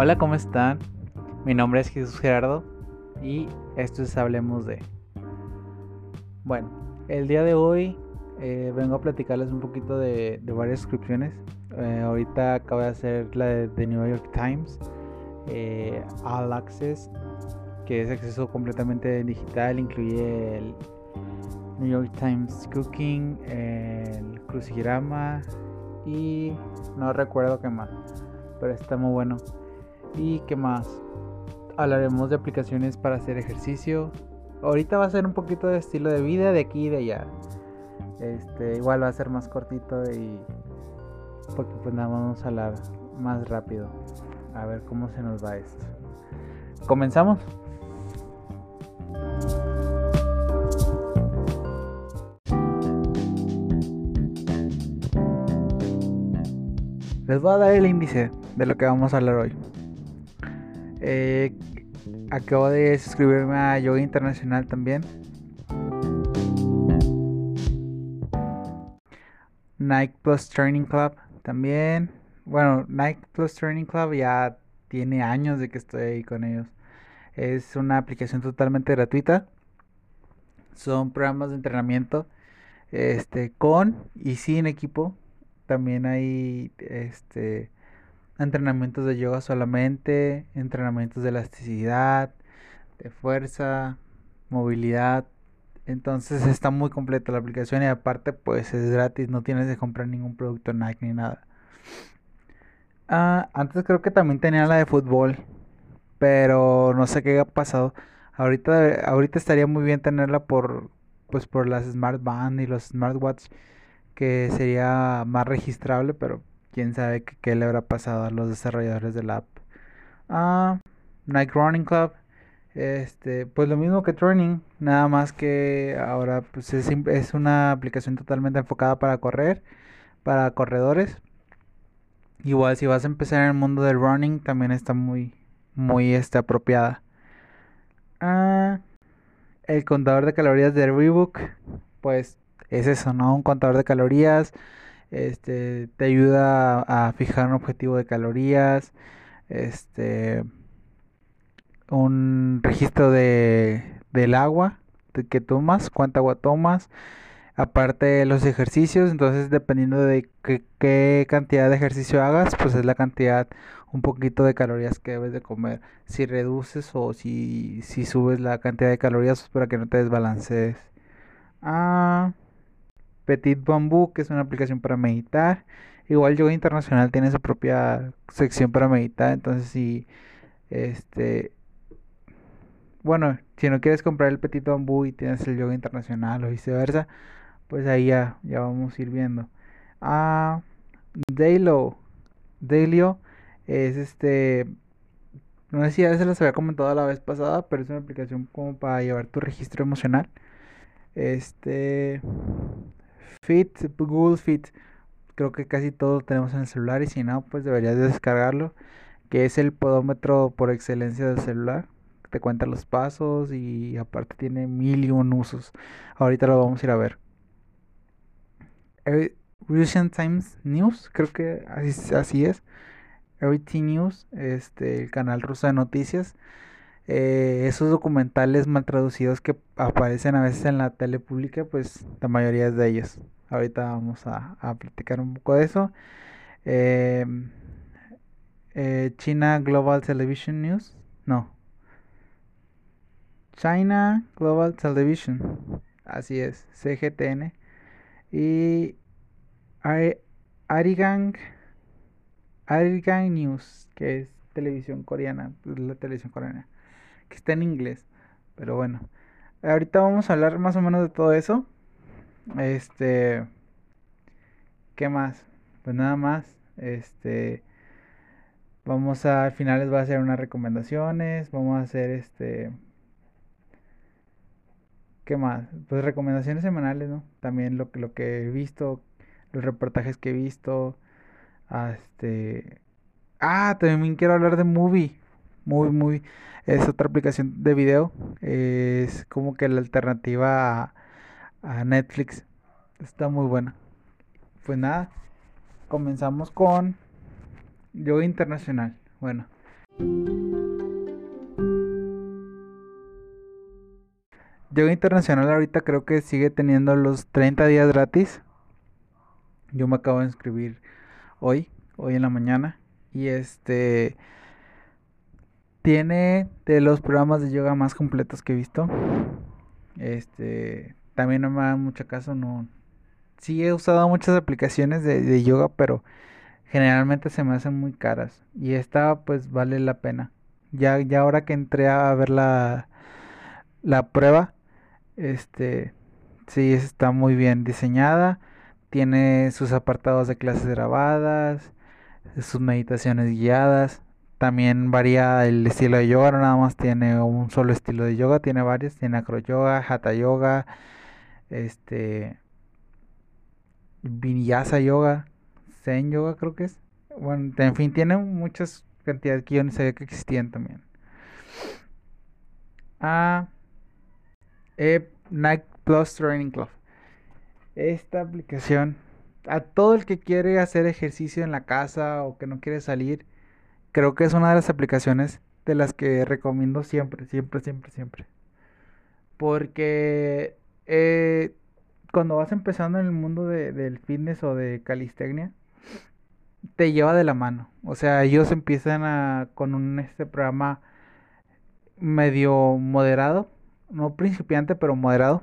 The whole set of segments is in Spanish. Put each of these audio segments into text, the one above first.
Hola, ¿cómo están? Mi nombre es Jesús Gerardo y esto es Hablemos de. Bueno, el día de hoy eh, vengo a platicarles un poquito de, varias suscripciones. Eh, ahorita acabo de hacer la de The New York Times, eh, All Access, que es acceso completamente digital, incluye el New York Times Cooking, el crucigrama y no recuerdo qué más, pero está muy bueno. ¿Y qué más? Hablaremos de aplicaciones para hacer ejercicio. Ahorita va a ser un poquito de estilo de vida de aquí y de allá. Este, igual va a ser más cortito y porque pues nada vamos a hablar más rápido. A ver cómo se nos va esto. ¿Comenzamos? Les voy a dar el índice de lo que vamos a hablar hoy. Eh, acabo de suscribirme a Yoga Internacional también. Nike Plus Training Club también. Bueno, Nike Plus Training Club ya tiene años de que estoy ahí con ellos. Es una aplicación totalmente gratuita. Son programas de entrenamiento este con y sin equipo. También hay este entrenamientos de yoga solamente, entrenamientos de elasticidad, de fuerza, movilidad. Entonces está muy completa la aplicación y aparte pues es gratis, no tienes que comprar ningún producto Nike ni nada. Ah, antes creo que también tenía la de fútbol, pero no sé qué ha pasado. Ahorita, ahorita estaría muy bien tenerla por pues por las Smart Band y los Smartwatch que sería más registrable, pero quién sabe qué, le habrá pasado a los desarrolladores de la app. Ah, Nike Running Club. Este, pues lo mismo que Training, nada más que ahora pues es, una aplicación totalmente enfocada para correr, para corredores. Igual si vas a empezar en el mundo del running, también está muy, muy este, apropiada. Ah, el contador de calorías de Reebok, pues es eso, ¿no? Un contador de calorías este, te ayuda a, fijar un objetivo de calorías, este, un registro de, del agua que tomas, cuánta agua tomas, aparte de los ejercicios, entonces dependiendo de qué, cantidad de ejercicio hagas, pues es la cantidad, un poquito de calorías que debes de comer. Si reduces o si, si subes la cantidad de calorías, pues para que no te desbalancees. Ah, Petit Bamboo, que es una aplicación para meditar. Igual Yoga Internacional tiene su propia sección para meditar, entonces si este bueno, si no quieres comprar el Petit Bamboo y tienes el Yoga Internacional o viceversa, pues ahí ya, ya vamos a ir viendo. Ah, Daylo. Daylio es este no sé si ya se las había comentado la vez pasada, pero es una aplicación como para llevar tu registro emocional. Este Fit, Google Fit, creo que casi todo tenemos en el celular y si no, pues deberías descargarlo, que es el podómetro por excelencia del celular. Te cuenta los pasos y aparte tiene mil y un usos. Ahorita lo vamos a ir a ver. Russian Times News, creo que así, así es. Everything News, este, el canal ruso de noticias. Eh, esos documentales mal traducidos que aparecen a veces en la tele pública, pues la mayoría es de ellos. Ahorita vamos a, platicar un poco de eso. Em, eh, China Global Television News. No. China Global Television. Así es, CGTN. Y Arigang, Arigang News, que es televisión coreana, pues, la televisión coreana, que está en inglés. Pero bueno, ahorita vamos a hablar más o menos de todo eso. Este. ¿Qué más? Pues nada más. Este. Vamos a. Al final les voy a hacer unas recomendaciones. Vamos a hacer este. ¿Qué más? Pues recomendaciones semanales, ¿no? También lo, lo que he visto. Los reportajes que he visto. Este. Ah, también quiero hablar de Movie. Muy, muy. Es otra aplicación de video. Es como que la alternativa a a Netflix. Está muy buena. Pues nada, comenzamos con Yoga Internacional. Bueno, Yoga Internacional ahorita creo que sigue teniendo los 30 días gratis. Yo me acabo de inscribir hoy, hoy en la mañana. Y este tiene de los programas de yoga más completos que he visto. Este también no me da mucho caso, no. Sí he usado muchas aplicaciones de, de yoga, pero generalmente se me hacen muy caras. Y esta pues vale la pena. Ya, ya ahora que entré a ver la, la prueba, este, sí, está muy bien diseñada. Tiene sus apartados de clases grabadas, sus meditaciones guiadas. También varía el estilo de yoga, no nada más tiene un solo estilo de yoga, tiene varios, tiene acro yoga, hatha yoga, este, vinyasa yoga, zen yoga creo que es. Bueno, en fin, tiene muchas cantidades que yo ni sabía que existían también. Ah, eh, Night Plus Training Club. Esta aplicación, a todo el que quiere hacer ejercicio en la casa o que no quiere salir, creo que es una de las aplicaciones de las que recomiendo siempre, siempre, siempre, siempre. Porque eh, cuando vas empezando en el mundo del fitness o de calistenia, te lleva de la mano. O sea, ellos empiezan a, con un este programa medio moderado no principiante, pero moderado,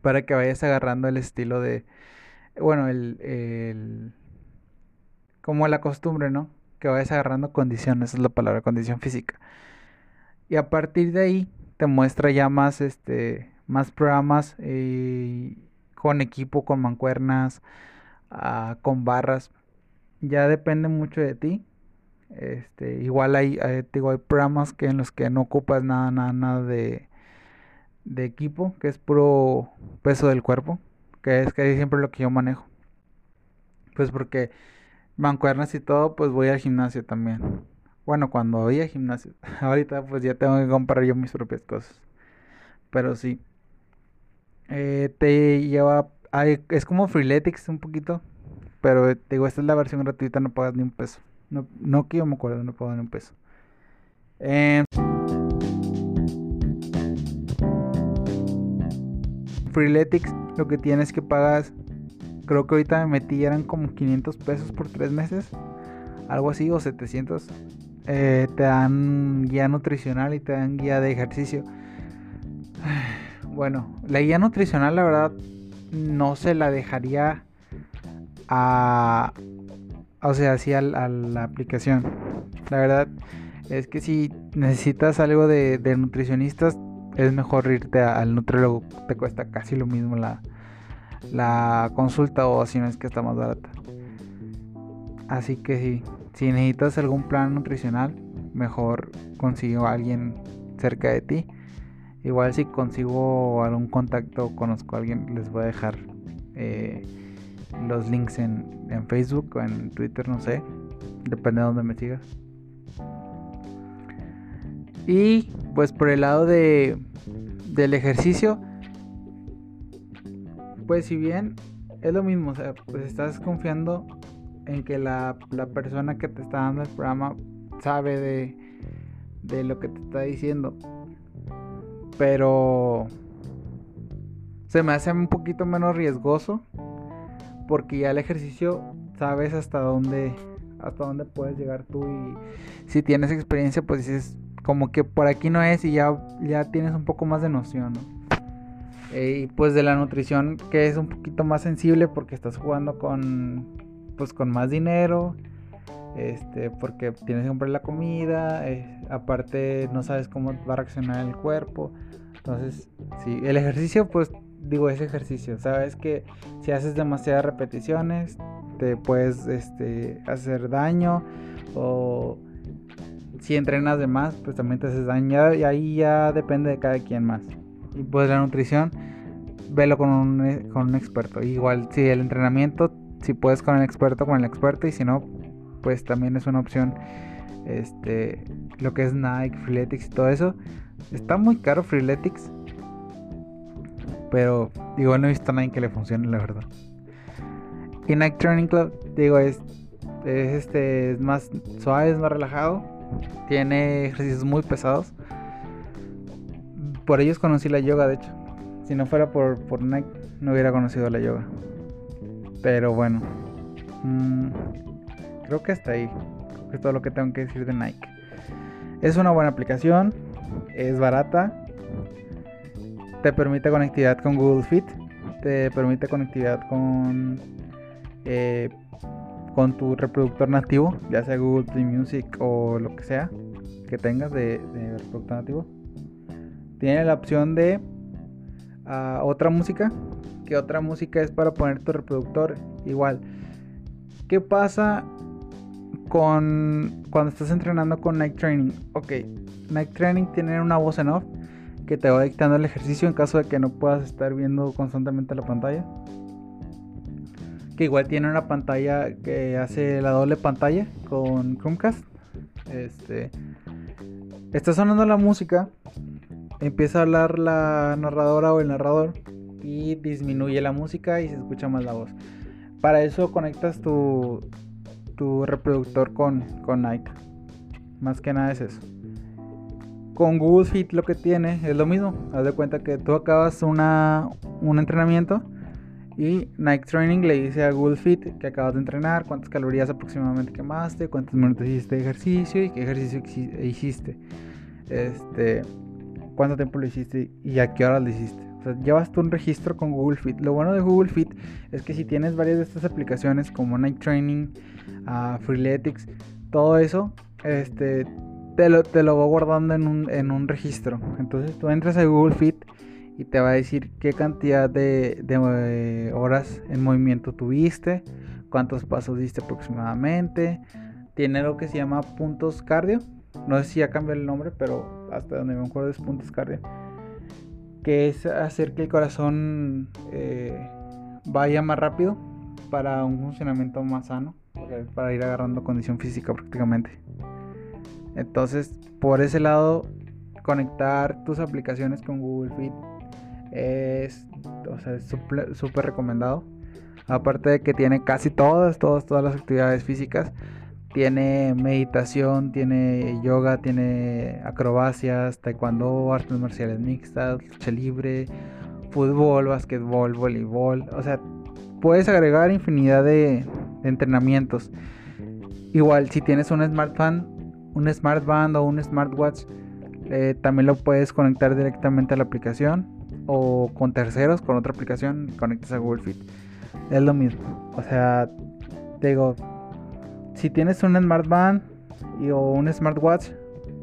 para que vayas agarrando el estilo de, bueno, el, el como la costumbre, ¿no? Que vayas agarrando condiciones, esa es la palabra, condición física. Y a partir de ahí te muestra ya más, este, más programas eh, con equipo, con mancuernas, ah, con barras. Ya depende mucho de ti. Este, igual hay, hay, digo, hay programas que en los que no ocupas nada, nada, nada de, equipo, que es puro peso del cuerpo, que es que siempre lo que yo manejo. Pues porque mancuernas y todo, pues voy al gimnasio también. Bueno, cuando voy al gimnasio. Ahorita pues ya tengo que comprar yo mis propias cosas. Pero sí. Eh, te lleva... es como Freeletics un poquito. Pero te digo, esta es la versión gratuita, no pagas ni un peso. No, no que yo me acuerdo, no pago ni un peso. Eh, Freeletics lo que tienes que pagar, creo que ahorita me metí, eran como 500 pesos por tres meses, algo así, o 700. Eh, te dan guía nutricional y te dan guía de ejercicio. Bueno, la guía nutricional, la verdad, no se la dejaría a, o sea, así a, la aplicación. La verdad es que si necesitas algo de, nutricionistas, es mejor irte al nutriólogo. Te cuesta casi lo mismo la, la consulta o si no es que está más barata. Así que si, si necesitas algún plan nutricional, mejor consigo a alguien cerca de ti. Igual si consigo algún contacto conozco a alguien, les voy a dejar eh, los links en, en Facebook o en Twitter, no sé. Depende de dónde me sigas. Y pues por el lado de del ejercicio, pues si bien es lo mismo, o sea, pues estás confiando en que la, la persona que te está dando el programa sabe de, de lo que te está diciendo. Pero se me hace un poquito menos riesgoso porque ya el ejercicio sabes hasta dónde hasta dónde puedes llegar tú y si tienes experiencia pues dices como que por aquí no es y ya, ya tienes un poco más de noción eh, y pues de la nutrición que es un poquito más sensible porque estás jugando con pues con más dinero este porque tienes que comprar la comida eh, aparte no sabes cómo va a reaccionar el cuerpo entonces sí el ejercicio pues digo, ese ejercicio. Sabes que si haces demasiadas repeticiones, te puedes este, hacer daño. O si entrenas de más, pues también te haces daño. Y ahí ya depende de cada quien más. Y pues la nutrición, velo con un, con un experto. Igual, si el entrenamiento, si puedes con el experto, con el experto. Y si no, pues también es una opción. Este, lo que es Nike, Freeletics y todo eso. Está muy caro Freeletics pero digo, no he visto a nadie que le funcione, la verdad. Y Night Training Club, digo, es, es, este, es más suave, es más relajado. Tiene ejercicios muy pesados. Por ellos conocí la yoga, de hecho. Si no fuera por, por Nike, no hubiera conocido la yoga. Pero bueno. Mm, creo que hasta ahí. es todo lo que tengo que decir de Nike. Es una buena aplicación. Es barata. Te permite conectividad con Google Fit. Te permite conectividad con eh, con tu reproductor nativo, ya sea Google Play Music o lo que sea que tengas de, reproductor nativo. Tiene la opción de ah, otra música, que otra música es para poner tu reproductor igual. ¿Qué pasa con cuando estás entrenando con Night Training? Ok, Night Training tiene una voz en off que te va dictando el ejercicio en caso de que no puedas estar viendo constantemente la pantalla que igual tiene una pantalla que hace la doble pantalla con Chromecast. Este, está sonando la música, empieza a hablar la narradora o el narrador y disminuye la música y se escucha más la voz. Para eso conectas tu, tu reproductor con, con Nike. Más que nada es eso. Con Google Fit lo que tiene es lo mismo. Haz de cuenta que tú acabas una, un entrenamiento y Nike Training le dice a Google Fit que acabas de entrenar, cuántas calorías aproximadamente quemaste, cuántos minutos hiciste de ejercicio y qué ejercicio hiciste. Este, cuánto tiempo lo hiciste y a qué horas lo hiciste. Llevas tú un registro con Google Fit. Lo bueno de Google Fit es que si tienes varias de estas aplicaciones como Nike Training, uh, Freeletics, todo eso, este, te lo, te lo va guardando en un, en un registro. Entonces tú entras a Google Fit y te va a decir qué cantidad de, eh, horas en movimiento tuviste, cuántos pasos diste aproximadamente. Tiene lo que se llama puntos cardio. No sé si ya cambió el nombre, pero hasta donde me acuerdo es puntos cardio. Que es hacer que el corazón eh, vaya más rápido para un funcionamiento más sano, para ir agarrando condición física prácticamente. Entonces, por ese lado, conectar tus aplicaciones con Google Fit es o sea, súper recomendado. Aparte de que tiene casi todas, todas, todas las actividades físicas. Tiene meditación, tiene yoga, tiene acrobacias, taekwondo, artes marciales mixtas, lucha libre, fútbol, básquetbol, voleibol. O sea, puedes agregar infinidad de, entrenamientos. Igual, si tienes un smartphone, un smartband o un smartwatch, eh, también lo puedes conectar directamente a la aplicación o con terceros, con otra aplicación, conectas a Google Fit. Es lo mismo. O sea, te digo, si tienes un smartband y, o un smartwatch,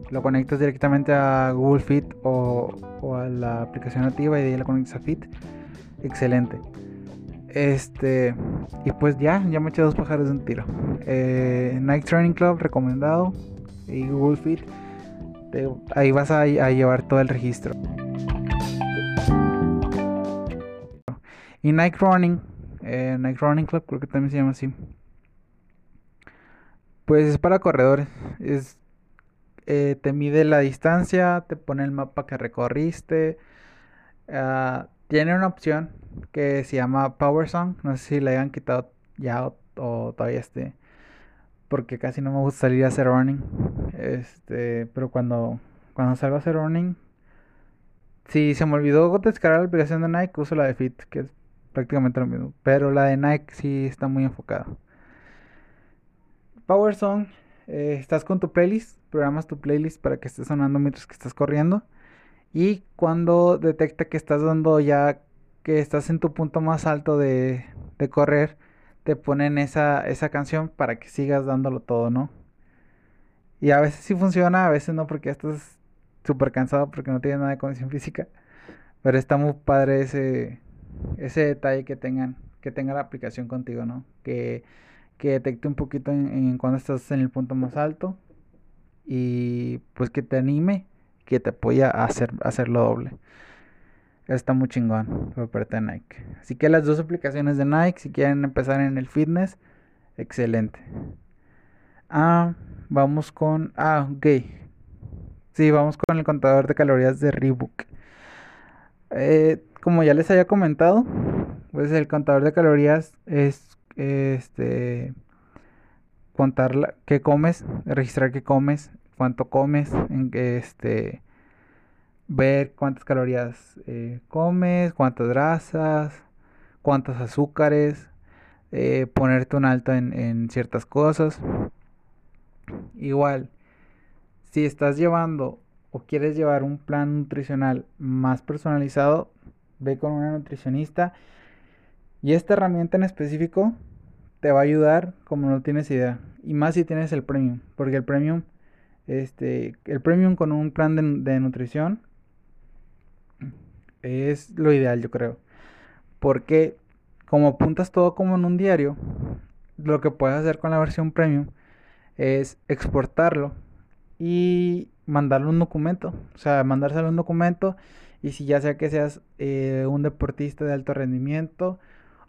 lo conectas directamente a Google Fit o, a la aplicación nativa y de ahí lo conectas a Fit. Excelente. Este, y pues ya, ya me eché dos pájaros de un tiro. Eh, Nike Training Club recomendado y Google Fit. ahí vas a llevar todo el registro. Y Nike Running, eh, Nike Running Club, creo que también se llama así. Pues es para corredores. Es, eh, te mide la distancia, te pone el mapa que recorriste. Ah, tiene una opción que se llama Power Song. No sé si la hayan quitado ya o, todavía esté. Porque casi no me gusta salir a hacer running. Este, pero cuando, cuando salgo a hacer running, si se me olvidó descargar la aplicación de Nike, uso la de Fit, que es prácticamente lo mismo. Pero la de Nike sí está muy enfocada. Power Song, eh, estás con tu playlist, programas tu playlist para que esté sonando mientras que estás corriendo. Y cuando detecta que estás dando ya, que estás en tu punto más alto de, de correr, te ponen esa, esa canción para que sigas dándolo todo, ¿no? Y a veces sí funciona, a veces no, porque estás súper cansado porque no tienes nada de condición física. Pero está muy padre ese, ese detalle que tengan, que tenga la aplicación contigo, ¿no? Que, que detecte un poquito en, cuando estás en el punto más alto y pues que te anime, que te apoya a hacer, hacerlo doble. Está muy chingón por parte de Nike. Así que las dos aplicaciones de Nike, si quieren empezar en el fitness, excelente. Ah, vamos con. Ah, ok. Sí, vamos con el contador de calorías de Reebok. Eh, como ya les había comentado, pues el contador de calorías es este contar qué comes, registrar qué comes, cuánto comes, en este ver cuántas calorías eh, comes, cuántas grasas, cuántos azúcares, eh, ponerte un alto en, en ciertas cosas. Igual, si estás llevando o quieres llevar un plan nutricional más personalizado, ve con una nutricionista. Y esta herramienta en específico te va a ayudar como no tienes idea. Y más si tienes el premium. Porque el premium, este, el premium con un plan de, de nutrición es lo ideal, yo creo. Porque como apuntas todo como en un diario, lo que puedes hacer con la versión premium es exportarlo y mandarle un documento. O sea, mandárselo un documento y si ya sea que seas eh, un deportista de alto rendimiento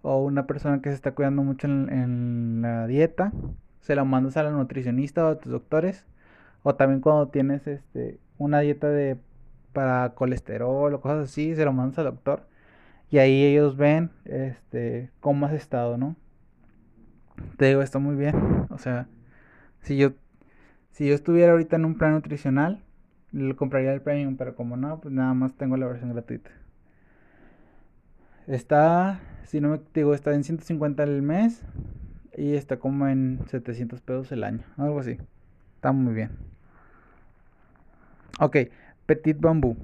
o una persona que se está cuidando mucho en, la dieta, se lo mandas a la nutricionista o a tus doctores. O también cuando tienes este, una dieta de para colesterol o cosas así, se lo mandas al doctor. Y ahí ellos ven este cómo has estado, ¿no? Te digo, está muy bien. O sea, si yo si yo estuviera ahorita en un plan nutricional, le compraría el premium, pero como no, pues nada más tengo la versión gratuita. Está, si no me digo, está en 150 el mes y está como en 700 pesos el año, algo así. Está muy bien. Ok, Petit Bambú.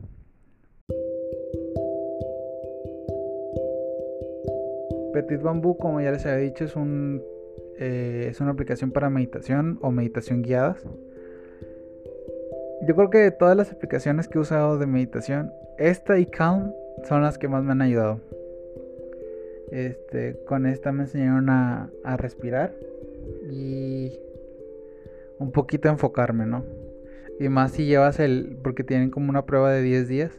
Petit Bambú, como ya les había dicho, es un eh, es una aplicación para meditación o meditación guiadas. Yo creo que de todas las aplicaciones que he usado de meditación, esta y Calm son las que más me han ayudado. Este, con esta me enseñaron a, respirar y un poquito a enfocarme, ¿no? Y más si llevas el, porque tienen como una prueba de 10 días,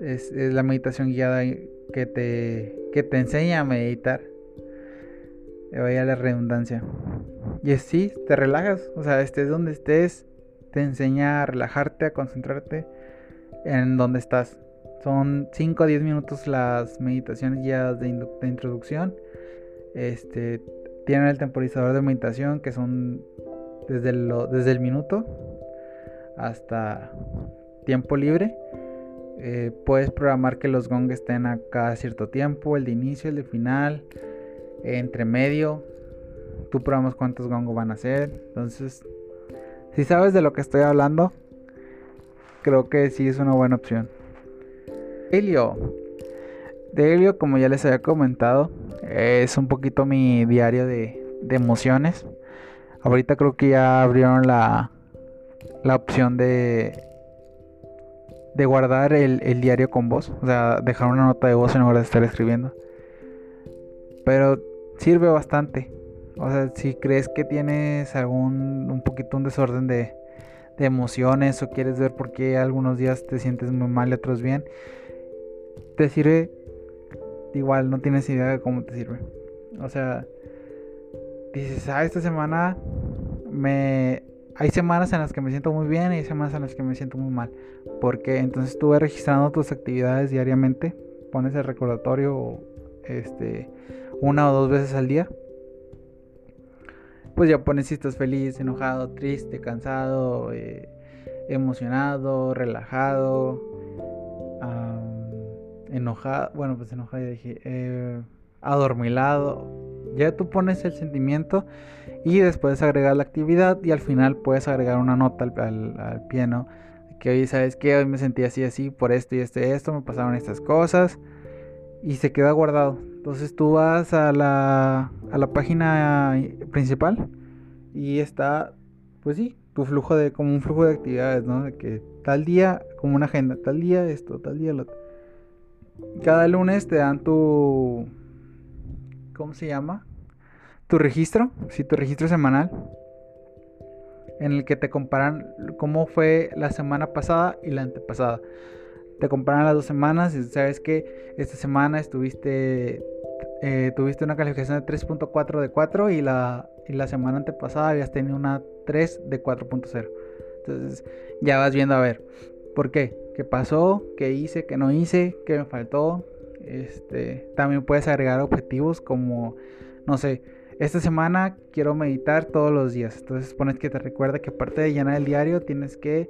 es, es la meditación guiada que te, que te enseña a meditar vaya la redundancia. Y es sí, te relajas, o sea, estés donde estés, te enseña a relajarte, a concentrarte en donde estás. Son 5 a 10 minutos las meditaciones guiadas de, introducción. Este, tienen el temporizador de meditación que son desde, desde el minuto hasta tiempo libre. Eh, puedes programar que los gongs estén a cada cierto tiempo, el de inicio, el de final entre medio. Tú programas cuántos gongos van a ser. Entonces, si sabes de lo que estoy hablando, creo que sí es una buena opción. Helio. De Helio, como ya les había comentado, es un poquito mi diario de, emociones. Ahorita creo que ya abrieron la, la opción de, de guardar el, el, diario con voz. O sea, dejar una nota de voz en lugar de estar escribiendo. Pero sirve bastante. O sea, si crees que tienes algún un poquito un desorden de, de emociones o quieres ver por qué algunos días te sientes muy mal y otros bien, te sirve igual, no tienes idea de cómo te sirve. O sea, dices, ah, esta semana me... Hay semanas en las que me siento muy bien y hay semanas en las que me siento muy mal. Porque entonces estuve registrando tus actividades diariamente, pones el recordatorio, este, una o dos veces al día, pues ya pones si estás feliz, enojado, triste, cansado, eh, emocionado, relajado, enojado, bueno, pues enojado ya dije, eh, adormilado. Ya tú pones el sentimiento y después agregar la actividad y al final puedes agregar una nota al, al, piano que hoy sabes que hoy me sentí así así por esto y esto y esto me pasaron estas cosas y se queda guardado entonces tú vas a la, a la página principal y está, pues sí, tu flujo de, como un flujo de actividades, ¿no? De que tal día, como una agenda, tal día esto, tal día lo otro. Cada lunes te dan tu, ¿cómo se llama? Tu registro, sí, tu registro semanal, en el que te comparan cómo fue la semana pasada y la antepasada. Te comparan las dos semanas y sabes que esta semana estuviste eh, tuviste una calificación de 3.4 de 4 y la, y la semana antepasada habías tenido una 3 de 4.0. Entonces ya vas viendo a ver, ¿por qué? ¿Qué pasó? ¿Qué hice? ¿Qué no hice? ¿Qué me faltó? Este, también puedes agregar objetivos como, no sé, esta semana quiero meditar todos los días. Entonces pones que te recuerda que aparte de llenar el diario tienes que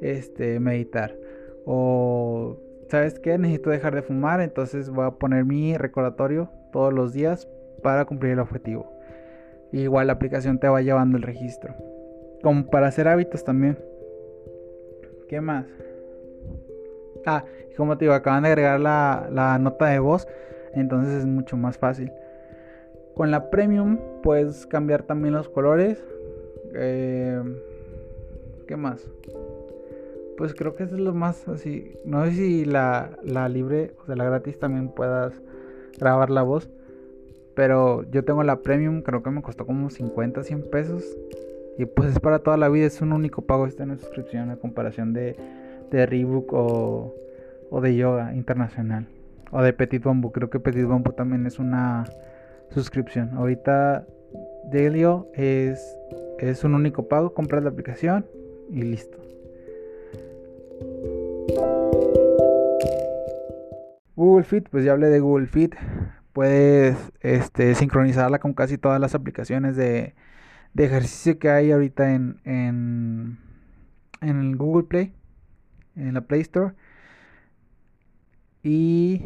este, meditar. O, ¿sabes qué? Necesito dejar de fumar, entonces voy a poner mi recordatorio todos los días para cumplir el objetivo. Igual la aplicación te va llevando el registro. Como para hacer hábitos también. ¿Qué más? Ah, como te digo, acaban de agregar la, la nota de voz. Entonces es mucho más fácil. Con la premium puedes cambiar también los colores. Eh, ¿Qué más? Pues creo que eso es lo más así. No sé si la, la libre, o sea, la gratis también puedas grabar la voz. Pero yo tengo la premium, creo que me costó como 50, 100 pesos. Y pues es para toda la vida, es un único pago esta en suscripción a comparación de, de Rebook o, o de Yoga Internacional. O de Petit Bamboo, creo que Petit Bamboo también es una suscripción. Ahorita Delio es, es un único pago, compras la aplicación y listo. Google Fit, pues ya hablé de Google Fit. Puedes este, sincronizarla con casi todas las aplicaciones de, de ejercicio que hay ahorita en, en, en el Google Play, en la Play Store. Y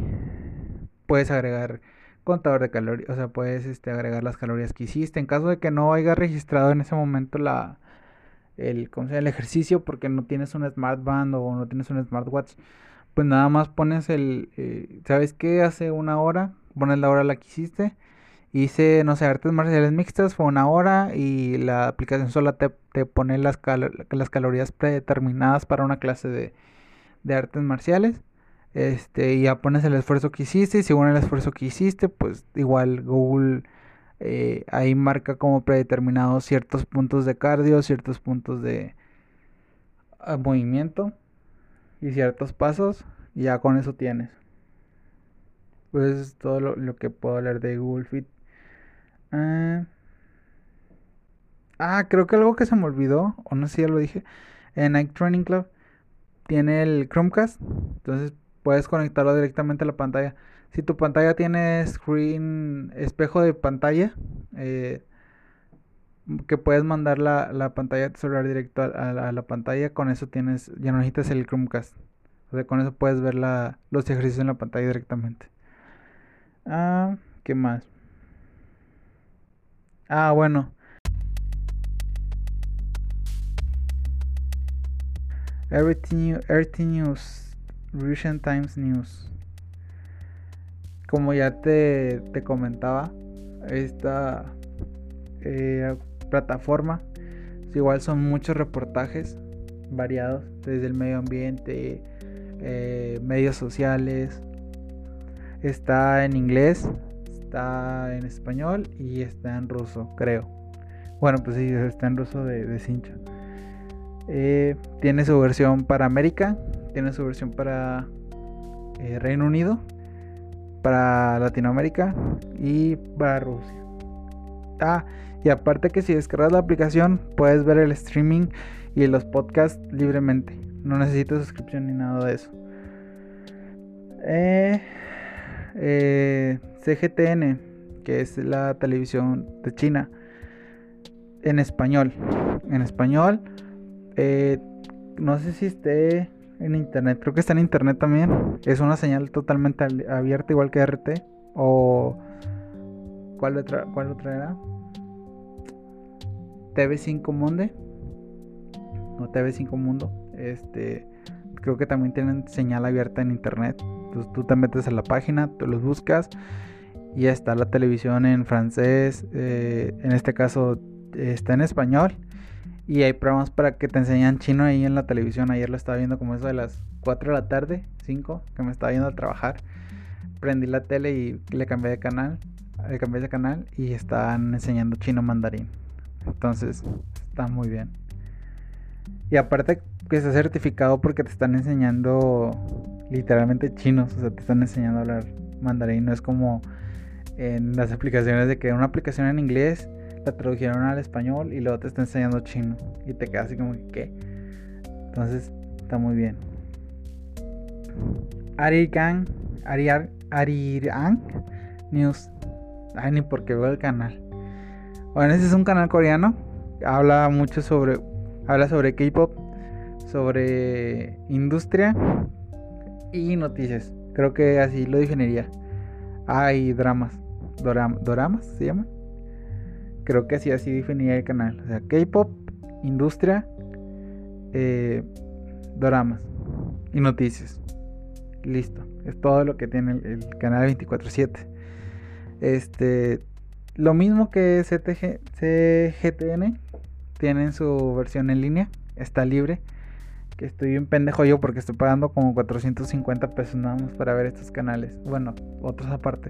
puedes agregar contador de calorías, o sea, puedes este, agregar las calorías que hiciste. En caso de que no haya registrado en ese momento la, el, ¿cómo el ejercicio porque no tienes un smartband o no tienes un smartwatch, pues nada más pones el, eh, ¿sabes qué? Hace una hora, pones la hora la que hiciste. Hice, no sé, artes marciales mixtas, fue una hora y la aplicación solo te, te pone las, las calorías predeterminadas para una clase de, de artes marciales. Este, y ya pones el esfuerzo que hiciste y según el esfuerzo que hiciste, pues igual Google eh, ahí marca como predeterminados ciertos puntos de cardio, ciertos puntos de ah, movimiento y ciertos pasos y ya con eso tienes. Pues es todo lo, que puedo hablar de Google Fit. Ah, ah creo que algo que se me olvidó, o no sé si ya lo dije, en Nike Training Club tiene el Chromecast, entonces puedes conectarlo directamente a la pantalla. Si tu pantalla tiene screen, espejo de pantalla, eh, que puedes mandar la, pantalla de celular directo a, la pantalla, con eso tienes, ya no necesitas el Chromecast. O sea, con eso puedes ver los ejercicios en la pantalla directamente. Ah, ¿qué más? Ah, bueno. Everything, everything News Recent Times News. Como ya te, comentaba, esta eh, plataforma, igual son muchos reportajes variados, desde el medio ambiente, eh, medios sociales. Está en inglés, está en español y está en ruso, creo. Bueno, pues sí, está en ruso de, Cincho. Eh, tiene su versión para América, tiene su versión para eh, Reino Unido, para Latinoamérica y para Rusia. Ah, y aparte que si descargas la aplicación puedes ver el streaming y los podcasts libremente. No necesitas suscripción ni nada de eso. Eh, eh, CGTN, que es la televisión de China, en español. En español, no sé si esté en internet, creo que está en internet también. Es una señal totalmente abierta, igual que RT. O. ¿Cuál otra, cuál otra era? TV5 Monde. O TV5 Mundo. Este. Creo que también tienen señal abierta en internet. Entonces tú te metes a la página, tú los buscas. Y está la televisión en francés. Eh, en este caso está en español. Y hay programas para que te enseñan chino ahí en la televisión. Ayer lo estaba viendo como eso de las 4 de la tarde, 5, que me estaba yendo a trabajar. Prendí la tele y le cambié de canal. Le cambié de canal y están enseñando chino mandarín. Entonces, está muy bien. Y aparte que está certificado porque te están enseñando literalmente chinos. O sea, te están enseñando a hablar mandarín. No es como en las aplicaciones de que una aplicación en inglés la tradujeron al español y luego te está enseñando chino. Y te quedas así como que. Entonces, está muy bien. Arigan, Ariar, Arirang News. Ay, ni porque veo el canal. Bueno, ese es un canal coreano. Habla mucho sobre. Habla sobre K-pop. Sobre industria. Y noticias. Creo que así lo definiría. Hay dramas. ¿Doramas se llaman? Creo que así, así definiría el canal. O sea, K-pop, industria, eh, doramas y noticias. Listo. Es todo lo que tiene el, canal 24-7. Este. Lo mismo que CTG, CGTN. Tienen su versión en línea. Está libre. Que estoy bien pendejo yo porque estoy pagando como 450 pesos nada más para ver estos canales. Bueno, otros aparte.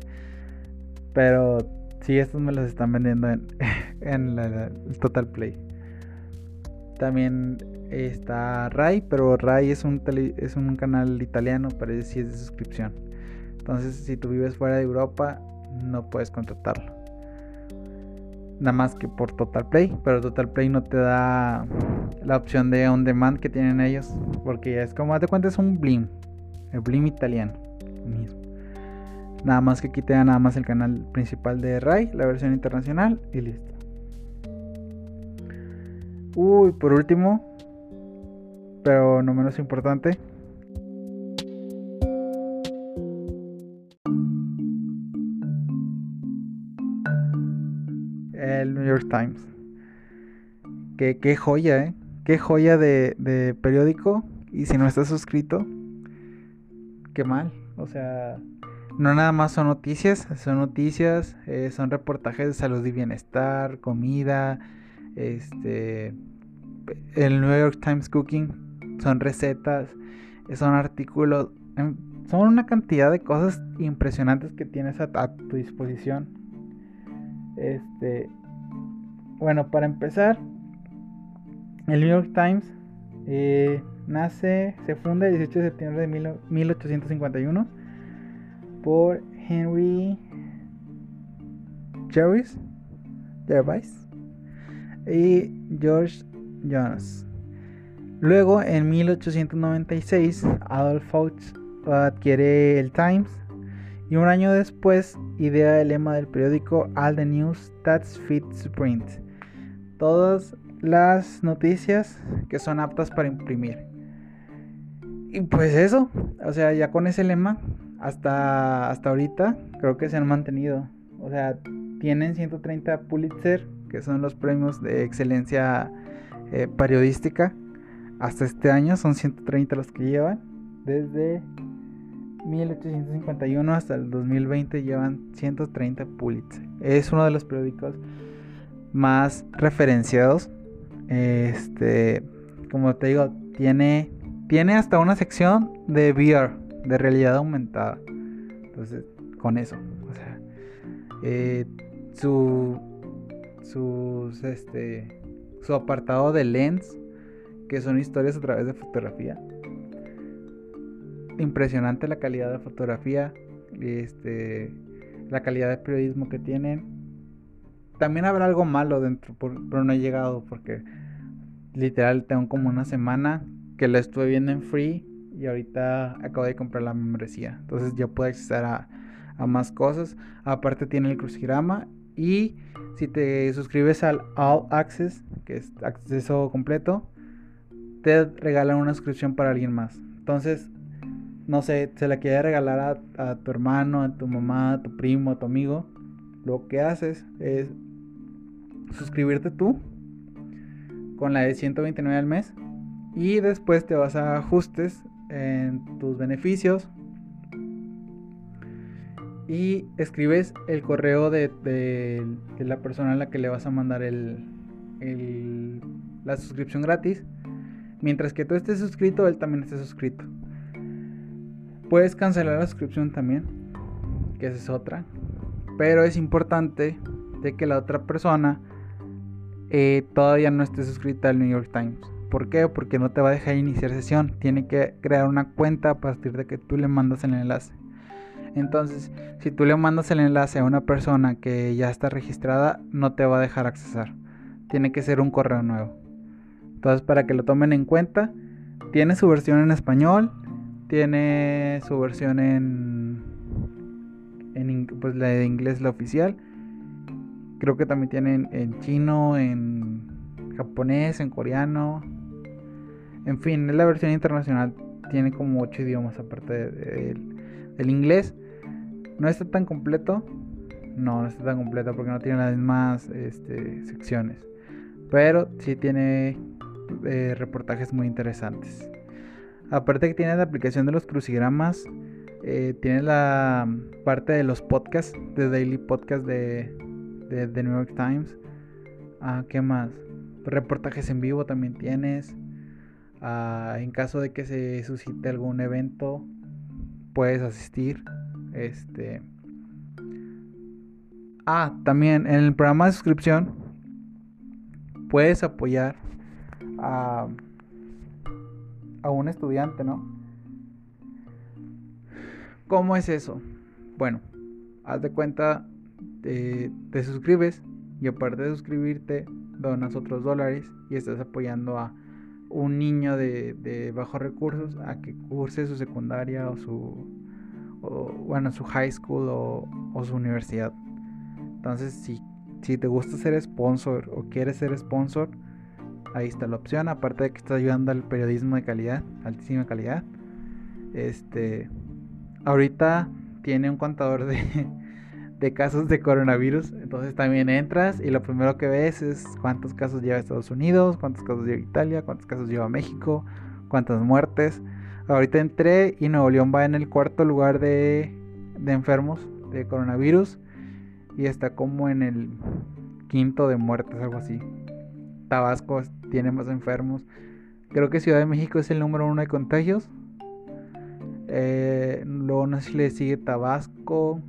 Pero sí, estos me los están vendiendo en, en el Total Play. También está Rai, pero Rai es un, es un canal italiano, parece si es de suscripción. Entonces, si tú vives fuera de Europa, no puedes contratarlo. Nada más que por Total Play, pero Total Play no te da la opción de on demand que tienen ellos, porque es como, te cuenta, es un Blim, el Blim italiano mismo. Nada más que aquí te da nada más el canal principal de Rai, la versión internacional y listo. Uy, por último, pero no menos importante. El New York Times. Qué, qué joya, ¿eh? Qué joya de, de periódico. Y si no estás suscrito, qué mal. O sea, no nada más son noticias, son noticias, eh, son reportajes de salud y bienestar, comida, este, el New York Times Cooking, son recetas, son artículos, em, son una cantidad de cosas impresionantes que tienes a, tu disposición. Este, bueno, para empezar, el New York Times eh, nace, se funda el 18 de septiembre de 1851 por Henry Jervis, y George Jonas. Luego, en 1896, Adolf Fox adquiere el Times y un año después idea el lema del periódico All the News That's Fit to Print. Todas las noticias que son aptas para imprimir. Y pues eso, o sea, ya con ese lema, hasta, hasta ahorita creo que se han mantenido. O sea, tienen 130 Pulitzer, que son los premios de excelencia eh, periodística. Hasta este año son 130 los que llevan. Desde 1851 hasta el 2020 llevan 130 Pulitzer. Es uno de los periódicos más referenciados. Este, como te digo, tiene, tiene hasta una sección de VR, de realidad aumentada. Entonces, con eso, o sea, eh, su, sus, este, su apartado de lens, que son historias a través de fotografía. Impresionante la calidad de fotografía, este, la calidad de periodismo que tienen. También habrá algo malo dentro, pero no he llegado porque literal tengo como una semana que lo estuve viendo en free y ahorita acabo de comprar la membresía. Entonces ya puedo acceder a, a más cosas. Aparte tiene el crucigrama y si te suscribes al All Access, que es acceso completo, te regalan una suscripción para alguien más. Entonces, no sé, se la quiere regalar a, tu hermano, a tu mamá, a tu primo, a tu amigo. Lo que haces es suscribirte tú con la de 129 al mes y después te vas a ajustes en tus beneficios y escribes el correo de, la persona a la que le vas a mandar el, la suscripción gratis. Mientras que tú estés suscrito, él también esté suscrito. Puedes cancelar la suscripción también, que esa es otra. Pero es importante de que la otra persona eh, todavía no esté suscrita al New York Times. ¿Por qué? Porque no te va a dejar iniciar sesión. Tiene que crear una cuenta a partir de que tú le mandas el enlace. Entonces, si tú le mandas el enlace a una persona que ya está registrada, no te va a dejar accesar. Tiene que ser un correo nuevo. Entonces, para que lo tomen en cuenta, tiene su versión en español, tiene su versión en, en pues la de inglés, la oficial, Creo que también tienen en chino, en japonés, en coreano. En fin, es la versión internacional. Tiene como 8 idiomas aparte del inglés. No está tan completo. No, no está tan completo porque no tiene las mismas este, secciones. Pero sí tiene eh, reportajes muy interesantes. Aparte que tiene la aplicación de los crucigramas, eh, tiene la parte de los podcasts, de Daily Podcast de, de, New York Times. Ah, ¿Qué más? Reportajes en vivo también tienes. Ah, en caso de que se suscite algún evento, puedes asistir. Este. Ah, también en el programa de suscripción puedes apoyar a a un estudiante, ¿no? ¿Cómo es eso? Bueno, haz de cuenta, te, suscribes y aparte de suscribirte, donas otros dólares y estás apoyando a un niño de, bajos recursos a que curse su secundaria o su, bueno, su high school o, su universidad. Entonces, si, si te gusta ser sponsor o quieres ser sponsor, ahí está la opción. Aparte de que está ayudando al periodismo de calidad, altísima calidad. Este, ahorita tiene un contador de, de casos de coronavirus. Entonces también entras y lo primero que ves es cuántos casos lleva Estados Unidos, cuántos casos lleva Italia, cuántos casos lleva México, cuántas muertes. Ahorita entré y Nuevo León va en el cuarto lugar de, de enfermos de coronavirus y está como en el quinto de muertes, algo así. Tabasco tiene más enfermos. Creo que Ciudad de México es el número uno de contagios. Eh, luego no sé si le sigue Tabasco.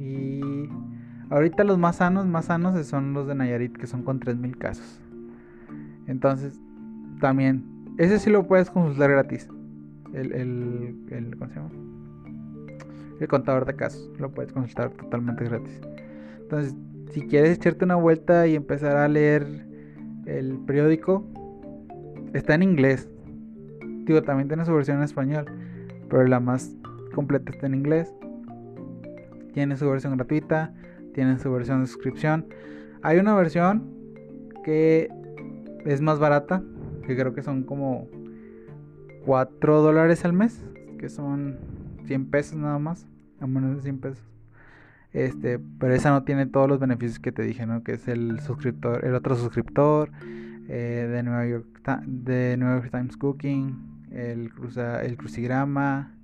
Y ahorita los más sanos, más sanos son los de Nayarit, que son con 3.000 casos. Entonces, también, ese sí lo puedes consultar gratis. El, el, el, ¿cómo se llama? el contador de casos. Lo puedes consultar totalmente gratis. Entonces, si quieres echarte una vuelta y empezar a leer el periódico está en inglés. Digo, también tiene su versión en español, pero la más completa está en inglés. Tiene su versión gratuita, tiene su versión de suscripción. Hay una versión que es más barata, que creo que son como 4 dólares al mes, que son 100 pesos nada más, a menos de 100 pesos. Este, pero esa no tiene todos los beneficios que te dije, ¿no? Que es el suscriptor, el otro suscriptor, eh, de, Nueva York, de New York Times Cooking, el, cruza, el crucigrama,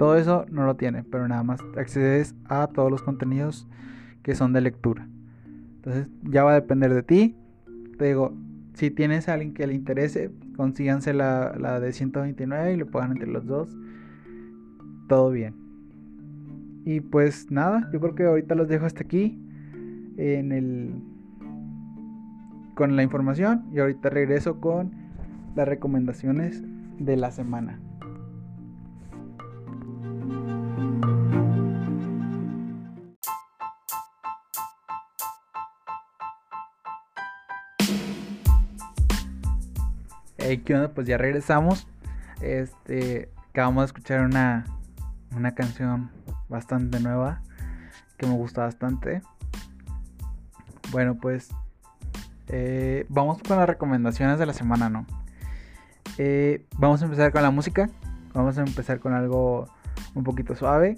todo eso no lo tiene, pero nada más accedes a todos los contenidos que son de lectura. Entonces ya va a depender de ti. Te digo, si tienes a alguien que le interese, consíganse la, la de 129 y lo pongan entre los dos. Todo bien. Y pues nada, yo creo que ahorita los dejo hasta aquí en el con la información y ahorita regreso con las recomendaciones de la semana. Hey, ¿qué onda? Pues ya regresamos. Este, acabamos de escuchar una, una canción bastante nueva que me gusta bastante. Bueno, pues eh, vamos con las recomendaciones de la semana, ¿no? Eh, vamos a empezar con la música. Vamos a empezar con algo un poquito suave.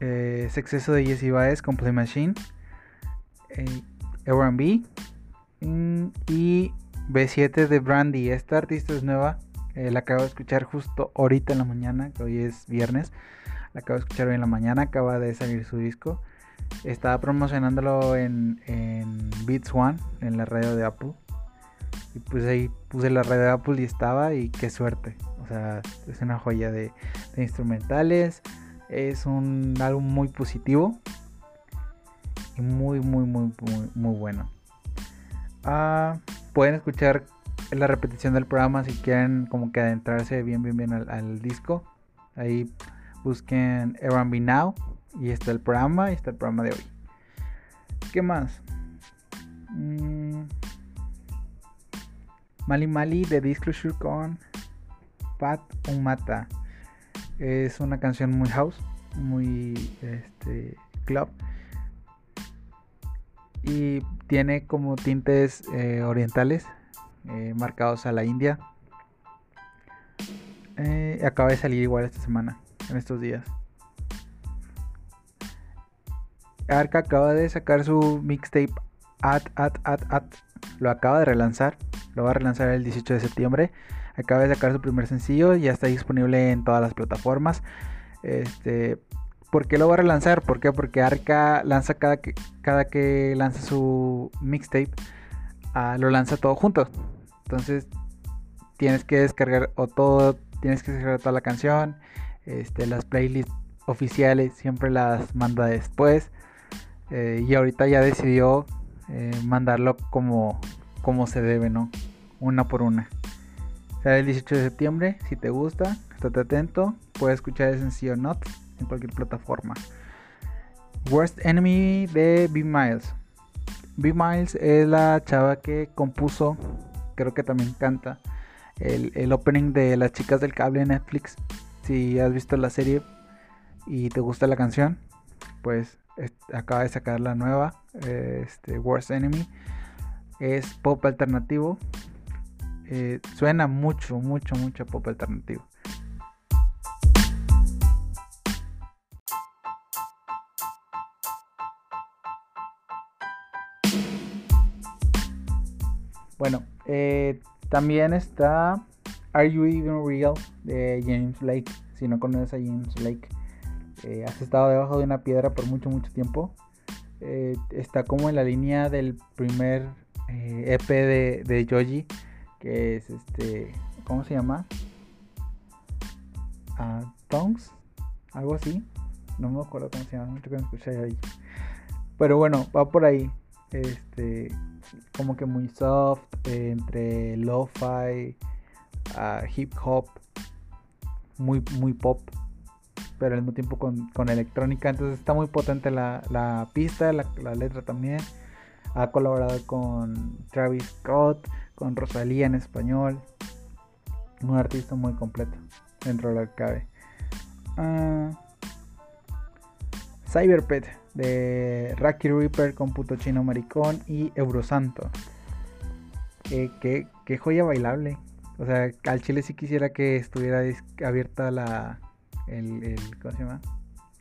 Eh, es exceso de Jesse Baez con Play Machine. Eh, RB. Mm, y B7 de Brandy. Esta artista es nueva. la acabo de escuchar justo ahorita en la mañana, que hoy es viernes. La acabo de escuchar hoy en la mañana, acaba de salir su disco. Estaba promocionándolo en, en Beats One, en la radio de Apple. Y pues ahí puse la radio de Apple y estaba y qué suerte. O sea, es una joya de, instrumentales. Es un álbum muy positivo. Y muy, muy, muy, muy, muy bueno. Ah, pueden escuchar la repetición del programa si quieren como que adentrarse bien, bien, bien al, disco. Ahí Busquen R&B Now y está el programa y está el programa de hoy. ¿Qué más? Mm. Mali Mali de Disclosure con Pat Umata. Es una canción muy house, muy este, club. Y tiene como tintes eh, orientales eh, marcados a la India. Eh, acaba de salir igual esta semana, en estos días. Arca acaba de sacar su mixtape At, At, At, At. Lo acaba de relanzar. Lo va a relanzar el 18 de septiembre. Acaba de sacar su primer sencillo. Ya está disponible en todas las plataformas. Este, ¿Por qué lo va a relanzar? ¿Por qué? Porque Arca lanza cada que, cada que lanza su mixtape, ah, lo lanza todo junto. Entonces tienes que descargar o todo, tienes que descargar toda la canción. Este, las playlists oficiales siempre las manda después. Eh, y ahorita ya decidió eh, mandarlo como, como se debe, ¿no? Una por una. Sale el 18 de septiembre. Si te gusta, estate atento. Puedes escuchar el sencillo Not en cualquier plataforma. Worst Enemy de B Miles. B Miles es la chava que compuso, creo que también canta, el, el opening de Las Chicas del Cable en Netflix. Si has visto la serie y te gusta la canción, pues acaba de sacar la nueva, este, Worst Enemy. Es pop alternativo. Eh, suena mucho, mucho, mucho pop alternativo. Bueno, eh, también está Are You Even Real de James Lake. Si no conoces a James Lake, eh, has estado debajo de una piedra por mucho, mucho tiempo. Eh, está como en la línea del primer EP e de, Joji, que es este, ¿cómo se llama? Uh, algo así. No me acuerdo cómo se llama, mucho que me escuché ahí. Pero bueno, va por ahí. Este, como que muy soft, entre lo-fi, uh, hip hop, muy, muy pop, pero al mismo tiempo con, electrónica. Entonces está muy potente la, pista, la, letra también. Ha colaborado con Travis Scott, con Rosalía en español. Un artista muy completo dentro de lo que cabe. Uh, Cyberpet de Rocky Reaper con Puto Chino Maricón y Eurosanto. Eh, qué, joya bailable. O sea, al chile sí quisiera que estuviera abierta la. El, ¿Cómo se llama?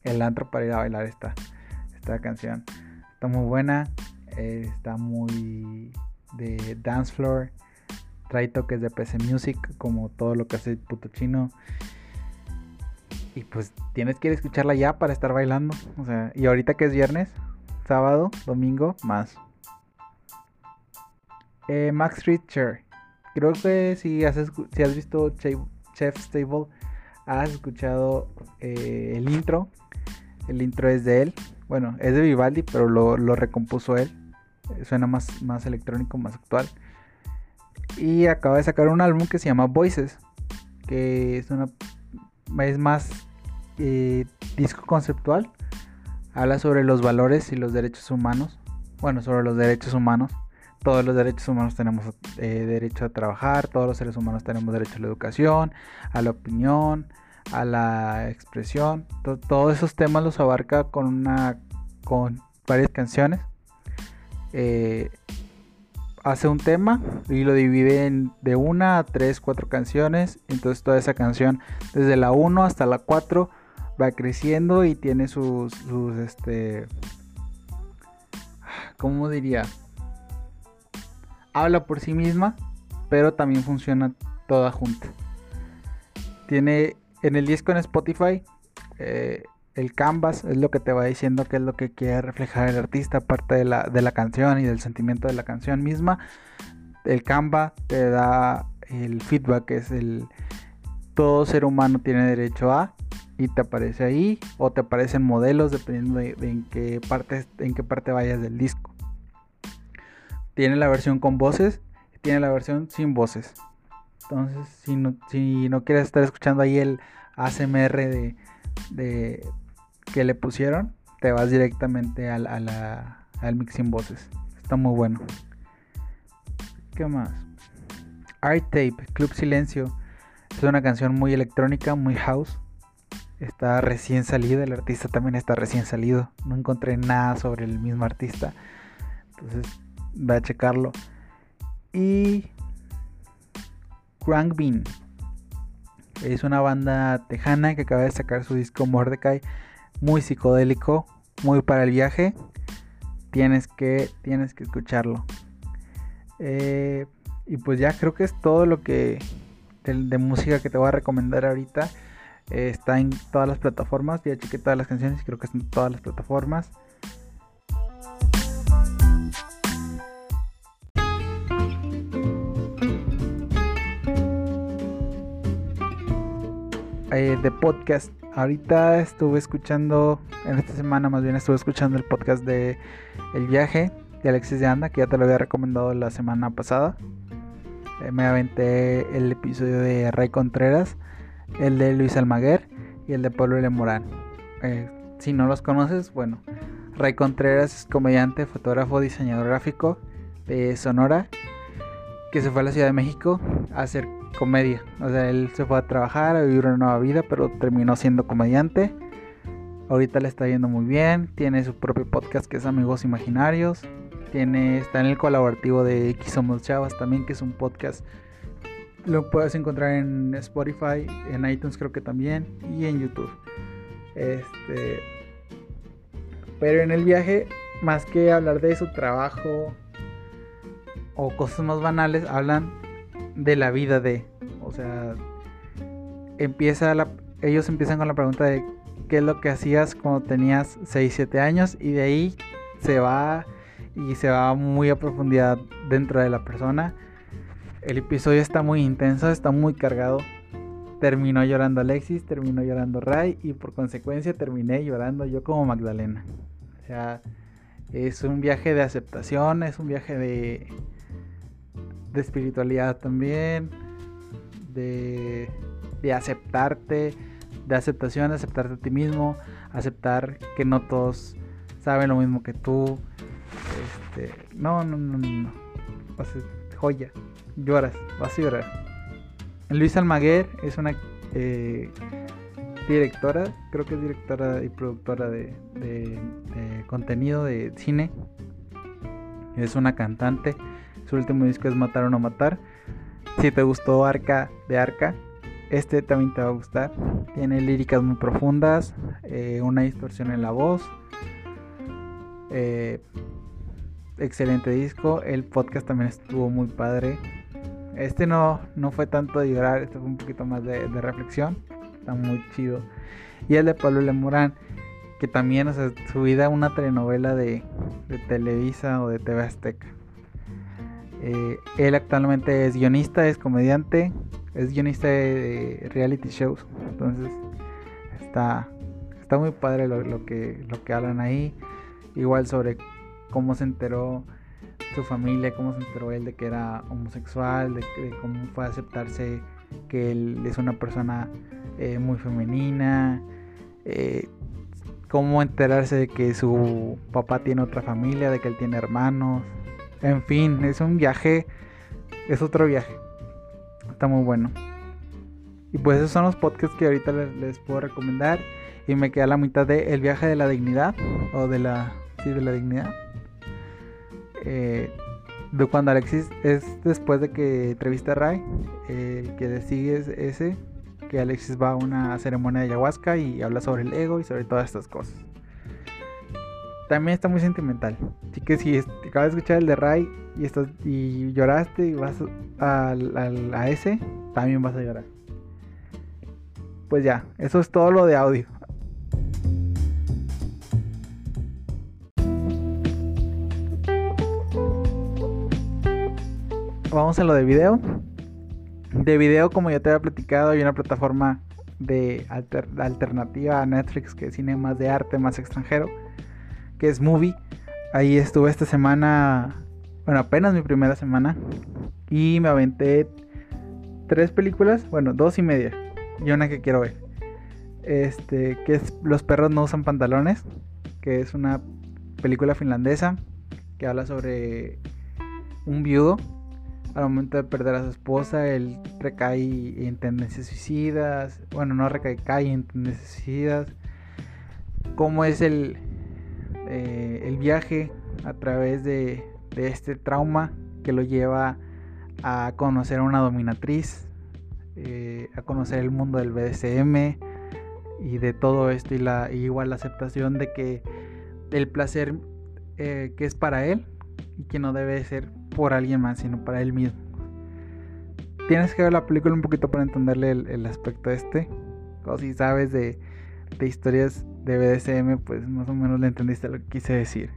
El antro para ir a bailar esta, esta canción. Está muy buena. Eh, está muy de dance floor. Trae toques de PC Music, como todo lo que hace puto chino. Y pues tienes que ir a escucharla ya para estar bailando. O sea, y ahorita que es viernes, sábado, domingo, más. Eh, Max Richter. Creo que si has, si has visto Chef Stable, has escuchado eh, el intro. El intro es de él. Bueno, es de Vivaldi, pero lo, lo recompuso él. Suena más, más electrónico, más actual. Y acaba de sacar un álbum que se llama Voices. Que es una. Es más disco conceptual. Habla sobre los valores y los derechos humanos. Bueno, sobre los derechos humanos. Todos los derechos humanos tenemos eh, derecho a trabajar, todos los seres humanos tenemos derecho a la educación, a la opinión, a la expresión. todos esos temas los abarca con una con varias canciones. Eh, hace un tema y lo divide en de una a tres, cuatro canciones. Entonces toda esa canción, desde la 1 hasta la 4, va creciendo y tiene sus, sus este, ¿cómo diría? Habla por sí misma, pero también funciona toda junta. Tiene en el disco en Spotify eh, el canvas es lo que te va diciendo que es lo que quiere reflejar el artista, aparte de la, de la canción y del sentimiento de la canción misma. El canvas te da el feedback, que es el todo ser humano tiene derecho a y te aparece ahí o te aparecen modelos dependiendo de, en qué parte en qué parte vayas del disco. Tiene la versión con voces, tiene la versión sin voces. Entonces, si no, si no quieres estar escuchando ahí el ASMR de, de que le pusieron, te vas directamente al, al mix sin voces. Está muy bueno. ¿Qué más? Art Tape, Club Silencio. Es una canción muy electrónica, muy house está recién salida, el artista también está recién salido. No encontré nada sobre el mismo artista. Entonces, va a checarlo. Y Crank Bean es una banda tejana que acaba de sacar su disco Mordecai, muy psicodélico, muy para el viaje. Tienes que, tienes que escucharlo. Eh, y pues ya creo que es todo lo que de, música que te voy a recomendar ahorita. Está en todas las plataformas. Ya chequé todas las canciones y creo que están en todas las plataformas. Eh, de podcast. Ahorita estuve escuchando, en esta semana más bien estuve escuchando el podcast de El viaje de Alexis de Anda, que ya te lo había recomendado la semana pasada. Eh, me aventé el episodio de Ray Contreras, el de Luis Almaguer y el de Pablo L. Morán. Eh, si no los conoces, bueno, Ray Contreras es comediante, fotógrafo, diseñador gráfico de Sonora, que se fue a la Ciudad de México a hacer comedia. O sea, él se fue a trabajar, a vivir una nueva vida, pero terminó siendo comediante. Ahorita le está yendo muy bien. Tiene su propio podcast que es Amigos Imaginarios. Tiene, está en el colaborativo de X Somos Chavas también, que es un podcast. Lo puedes encontrar en Spotify, en iTunes creo que también, y en YouTube. Este. Pero en el viaje, más que hablar de su trabajo o cosas más banales, hablan de la vida de. O sea, empieza ellos empiezan con la pregunta de qué es lo que hacías cuando tenías 6, 7 años y de ahí se va y se va muy a profundidad dentro de la persona. El episodio está muy intenso, está muy cargado. Terminó llorando Alexis, terminó llorando Ray y por consecuencia terminé llorando yo como Magdalena. O sea, es un viaje de aceptación, es un viaje de de espiritualidad también, de, de aceptarte, de aceptación, aceptarte a ti mismo, aceptar que no todos saben lo mismo que tú. Este, no, no, no, no. Vas a, joya. Lloras, vas a llorar. Luis Almaguer es una eh, directora, creo que es directora y productora de, contenido de cine. Es una cantante. Su último disco es Matar o no matar. Si te gustó Arca de Arca, este también te va a gustar. Tiene líricas muy profundas, eh, una distorsión en la voz. Eh, excelente disco. El podcast también estuvo muy padre. Este no, no fue tanto de llorar, este fue un poquito más de, reflexión. Está muy chido. Y el de Pablo Lemurán, que también, o sea, su vida una telenovela de, Televisa o de TV Azteca. Eh, él actualmente es guionista, es comediante, es guionista de, reality shows. Entonces está, está muy padre lo, que, lo que hablan ahí. Igual sobre cómo se enteró su familia, cómo se enteró él de que era homosexual, de, cómo fue aceptarse que él es una persona eh, muy femenina. Eh, cómo enterarse de que su papá tiene otra familia, de que él tiene hermanos. En fin, es un viaje, es otro viaje. Está muy bueno. Y pues esos son los podcasts que ahorita les, puedo recomendar. Y me queda la mitad de El viaje de la dignidad. O de la... De la dignidad. Eh, de cuando Alexis es después de que entrevista a Ray. El que le sigue es ese. Que Alexis va a una ceremonia de ayahuasca y habla sobre el ego y sobre todas estas cosas también está muy sentimental. Así que si acabas de escuchar el de Ray y, estás, y lloraste y vas a ese, también vas a llorar. Pues ya, eso es todo lo de audio. Vamos a lo de video. De video, como ya te había platicado, hay una plataforma de alternativa a Netflix que es cine más de arte, más extranjero que es Movie. Ahí estuve esta semana, bueno, apenas mi primera semana. Y me aventé tres películas, bueno, dos y media. Y una que quiero ver. Este, que es Los perros no usan pantalones. Que es una película finlandesa que habla sobre un viudo. Al momento de perder a su esposa, él recae en tendencias suicidas. Bueno, no recae, cae en tendencias suicidas. Cómo es el, eh, el viaje a través de, este trauma que lo lleva a conocer a una dominatriz, eh, a conocer el mundo del BDSM y de todo esto y la igual la aceptación de que el placer eh, que es para él y que no debe ser por alguien más, sino para él mismo. Tienes que ver la película un poquito para entenderle el, aspecto este. O si sabes de, de historias de BDSM, pues más o menos le entendiste lo que quise decir.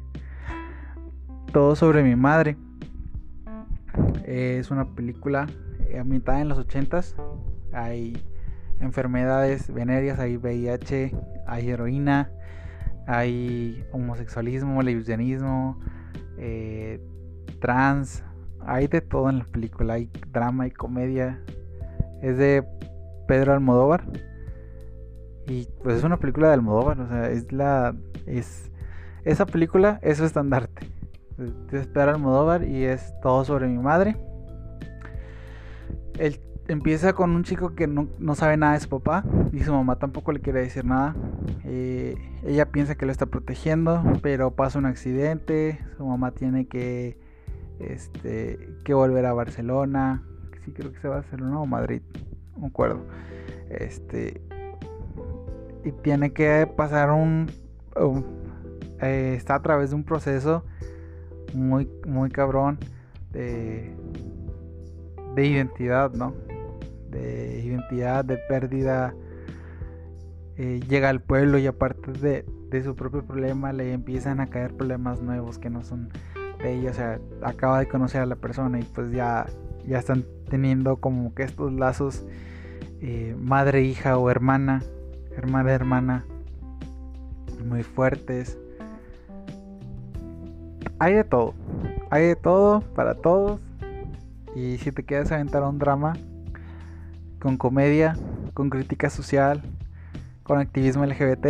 Todo sobre mi madre. Es una película eh, ambientada en los 80s. Hay enfermedades venéreas, hay VIH, hay heroína, hay homosexualismo, lesbianismo, eh, trans, hay de todo en la película, hay drama y comedia. Es de Pedro Almodóvar. Y pues es una película de Almodóvar, o sea, es la es esa película es su estandarte. Es Pedro Almodóvar y es todo sobre mi madre. El empieza con un chico que no, sabe nada de su papá y su mamá tampoco le quiere decir nada. Eh, ella piensa que lo está protegiendo, pero pasa un accidente, su mamá tiene que, este, que volver a Barcelona, sí creo que se va a Barcelona o Madrid, no acuerdo. Este, y tiene que pasar un, eh, está a través de un proceso muy, muy cabrón de, de identidad, ¿no? de identidad, de pérdida, eh, llega al pueblo y aparte de, su propio problema le empiezan a caer problemas nuevos que no son de ella, o sea, acaba de conocer a la persona y pues ya, ya están teniendo como que estos lazos eh, madre, hija o hermana, hermana, hermana, muy fuertes. Hay de todo, hay de todo para todos. Y si te quieres aventar un drama, con comedia, con crítica social, con activismo LGBT,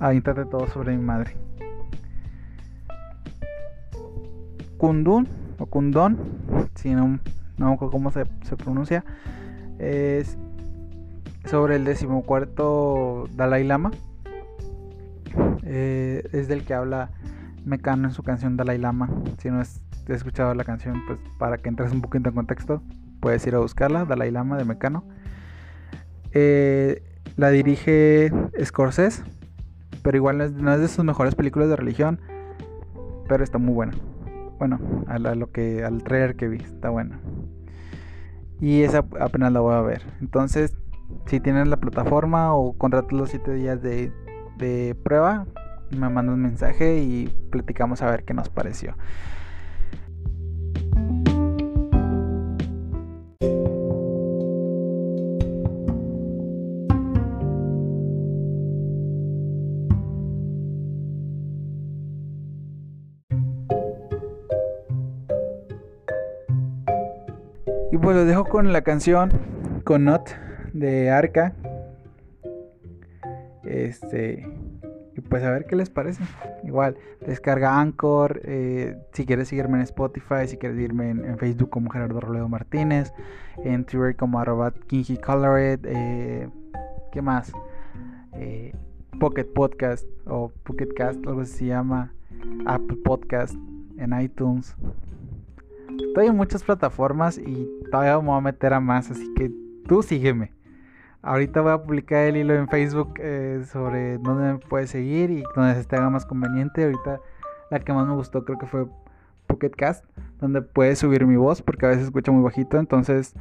de todo sobre mi madre. Kundun o Kundon, si no, no cómo se, pronuncia, es sobre el decimocuarto Dalai Lama. Eh, es del que habla Mecano en su canción Dalai Lama. Si no has escuchado la canción, pues para que entres un poquito en contexto, puedes ir a buscarla, Dalai Lama de Mecano. Eh, la dirige Scorsese, pero igual no es, de sus mejores películas de religión, pero está muy buena. Bueno, a, lo que, al trailer que vi, está buena. Y esa apenas la voy a ver. Entonces, si tienes la plataforma o contratas los 7 días de, de prueba, me mandas un mensaje y platicamos a ver qué nos pareció. Pues los dejo con la canción con Not de Arca. Este. Y pues a ver qué les parece. Igual, descarga Anchor. Eh, si quieres seguirme en Spotify, si quieres seguirme en, Facebook como Gerardo Roledo Martínez. En Twitter como arroba Colored. Eh, ¿Qué más? Eh, Pocket Podcast o Pocket Cast, algo así se llama. Apple Podcast en iTunes. Estoy en muchas plataformas y todavía me voy a meter a más, así que tú sígueme. Ahorita voy a publicar el hilo en Facebook eh, sobre dónde me puedes seguir y donde se te haga más conveniente. Ahorita la que más me gustó creo que fue Pocket Cast, donde puedes subir mi voz porque a veces escucho muy bajito, entonces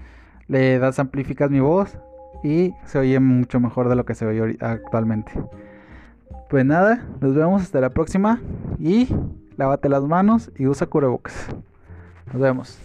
le das amplificas mi voz y se oye mucho mejor de lo que se oye actualmente. Pues nada, nos vemos hasta la próxima y lávate las manos y usa cubrebocas. Nos vemos.